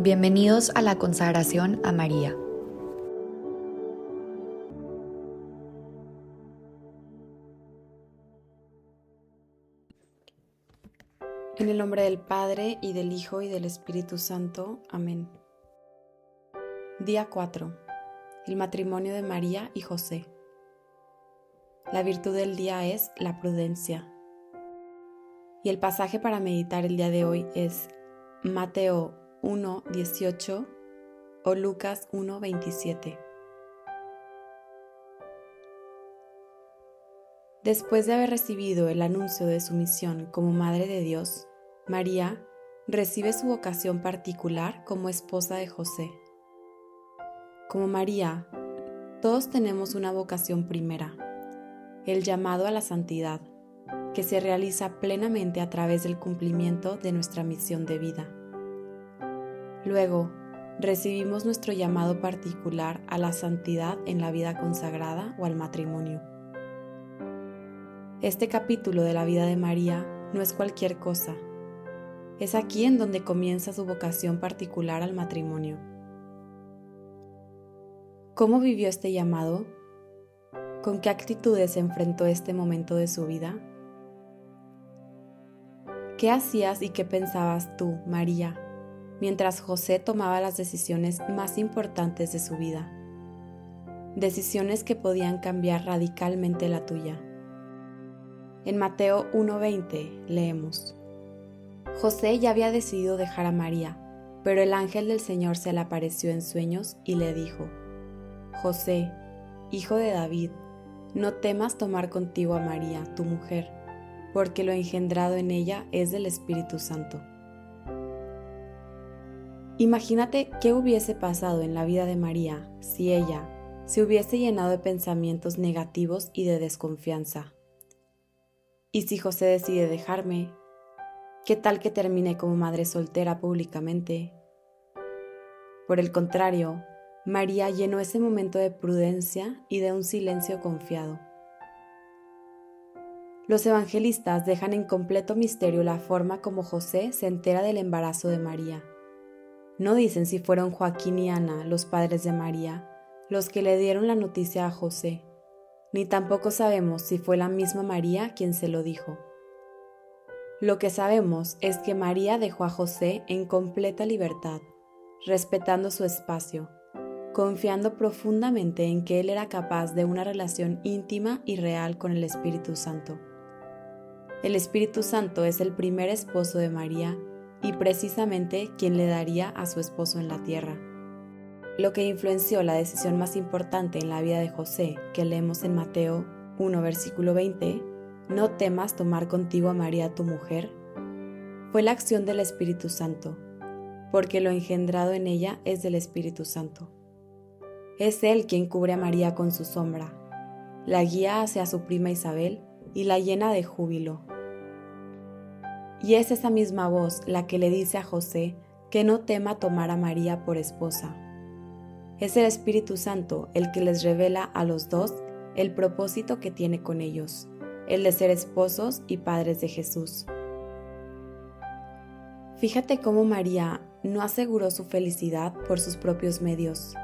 Bienvenidos a la consagración a María. En el nombre del Padre y del Hijo y del Espíritu Santo. Amén. Día 4. El matrimonio de María y José. La virtud del día es la prudencia. Y el pasaje para meditar el día de hoy es Mateo 1.18 o Lucas 1.27. Después de haber recibido el anuncio de su misión como Madre de Dios, María recibe su vocación particular como esposa de José. Como María, todos tenemos una vocación primera, el llamado a la santidad, que se realiza plenamente a través del cumplimiento de nuestra misión de vida. Luego, recibimos nuestro llamado particular a la santidad en la vida consagrada o al matrimonio. Este capítulo de la vida de María no es cualquier cosa. Es aquí en donde comienza su vocación particular al matrimonio. ¿Cómo vivió este llamado? ¿Con qué actitudes enfrentó este momento de su vida? ¿Qué hacías y qué pensabas tú, María, mientras José tomaba las decisiones más importantes de su vida, decisiones que podían cambiar radicalmente la tuya. En Mateo 1:20 leemos, José ya había decidido dejar a María, pero el ángel del Señor se le apareció en sueños y le dijo, José, hijo de David, no temas tomar contigo a María, tu mujer, porque lo engendrado en ella es del Espíritu Santo. Imagínate qué hubiese pasado en la vida de María si ella se hubiese llenado de pensamientos negativos y de desconfianza. ¿Y si José decide dejarme? ¿Qué tal que termine como madre soltera públicamente? Por el contrario, María llenó ese momento de prudencia y de un silencio confiado. Los evangelistas dejan en completo misterio la forma como José se entera del embarazo de María. No dicen si fueron Joaquín y Ana, los padres de María, los que le dieron la noticia a José, ni tampoco sabemos si fue la misma María quien se lo dijo. Lo que sabemos es que María dejó a José en completa libertad, respetando su espacio, confiando profundamente en que él era capaz de una relación íntima y real con el Espíritu Santo. El Espíritu Santo es el primer esposo de María y precisamente quien le daría a su esposo en la tierra. Lo que influenció la decisión más importante en la vida de José, que leemos en Mateo 1, versículo 20, no temas tomar contigo a María tu mujer, fue la acción del Espíritu Santo, porque lo engendrado en ella es del Espíritu Santo. Es Él quien cubre a María con su sombra, la guía hacia su prima Isabel y la llena de júbilo y es esa misma voz la que le dice a José que no tema tomar a María por esposa. Es el Espíritu Santo el que les revela a los dos el propósito que tiene con ellos, el de ser esposos y padres de Jesús. Fíjate cómo María no aseguró su felicidad por sus propios medios,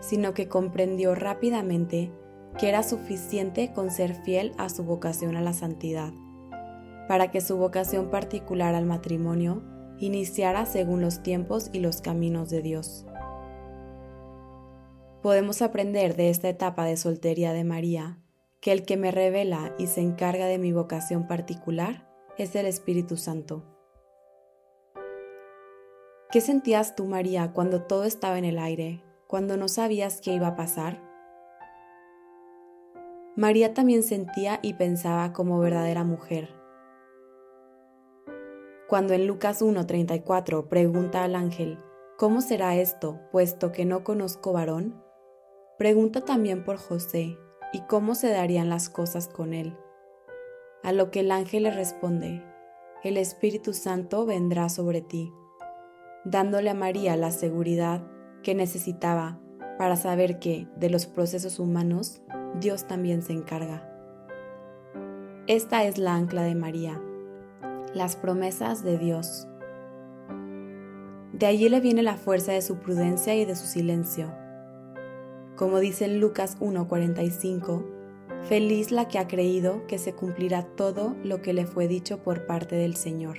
sino que comprendió rápidamente que era suficiente con ser fiel a su vocación a la santidad para que su vocación particular al matrimonio iniciara según los tiempos y los caminos de Dios. Podemos aprender de esta etapa de soltería de María que el que me revela y se encarga de mi vocación particular es el Espíritu Santo. ¿Qué sentías tú, María, cuando todo estaba en el aire, cuando no sabías qué iba a pasar? María también sentía y pensaba como verdadera mujer cuando en Lucas 1.34 pregunta al ángel, ¿cómo será esto, puesto que no conozco varón? Pregunta también por José y cómo se darían las cosas con él. A lo que el ángel le responde, el Espíritu Santo vendrá sobre ti, dándole a María la seguridad que necesitaba para saber que de los procesos humanos Dios también se encarga. Esta es la ancla de María las promesas de Dios. De allí le viene la fuerza de su prudencia y de su silencio. Como dice en Lucas 1:45, feliz la que ha creído que se cumplirá todo lo que le fue dicho por parte del Señor.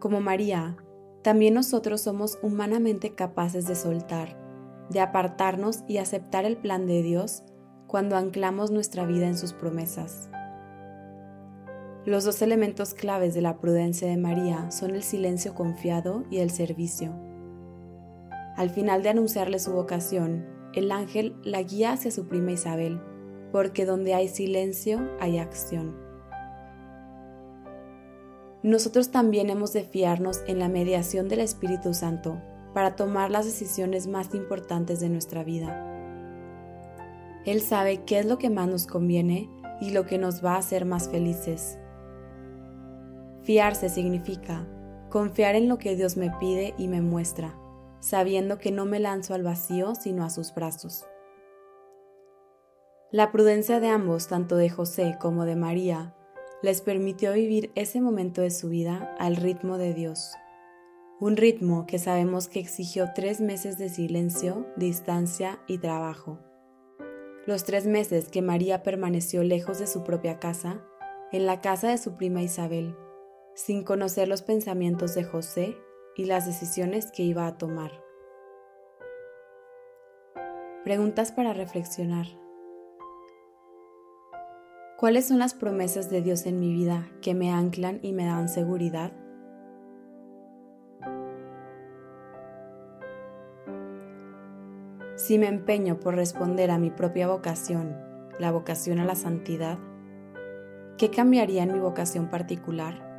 Como María, también nosotros somos humanamente capaces de soltar, de apartarnos y aceptar el plan de Dios cuando anclamos nuestra vida en sus promesas. Los dos elementos claves de la prudencia de María son el silencio confiado y el servicio. Al final de anunciarle su vocación, el ángel la guía hacia su prima Isabel, porque donde hay silencio hay acción. Nosotros también hemos de fiarnos en la mediación del Espíritu Santo para tomar las decisiones más importantes de nuestra vida. Él sabe qué es lo que más nos conviene y lo que nos va a hacer más felices. Fiarse significa confiar en lo que Dios me pide y me muestra, sabiendo que no me lanzo al vacío sino a sus brazos. La prudencia de ambos, tanto de José como de María, les permitió vivir ese momento de su vida al ritmo de Dios. Un ritmo que sabemos que exigió tres meses de silencio, distancia y trabajo. Los tres meses que María permaneció lejos de su propia casa, en la casa de su prima Isabel, sin conocer los pensamientos de José y las decisiones que iba a tomar. Preguntas para reflexionar. ¿Cuáles son las promesas de Dios en mi vida que me anclan y me dan seguridad? Si me empeño por responder a mi propia vocación, la vocación a la santidad, ¿qué cambiaría en mi vocación particular?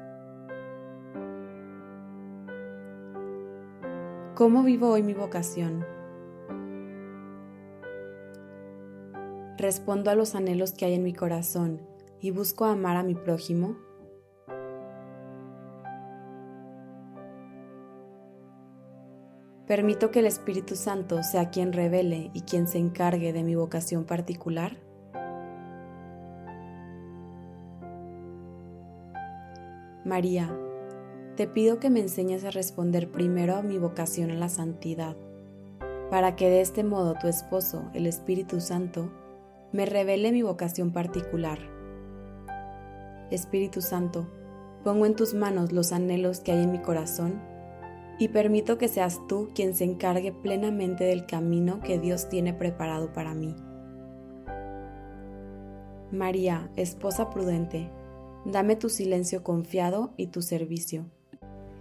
¿Cómo vivo hoy mi vocación? ¿Respondo a los anhelos que hay en mi corazón y busco amar a mi prójimo? ¿Permito que el Espíritu Santo sea quien revele y quien se encargue de mi vocación particular? María, te pido que me enseñes a responder primero a mi vocación a la santidad, para que de este modo tu esposo, el Espíritu Santo, me revele mi vocación particular. Espíritu Santo, pongo en tus manos los anhelos que hay en mi corazón y permito que seas tú quien se encargue plenamente del camino que Dios tiene preparado para mí. María, esposa prudente, dame tu silencio confiado y tu servicio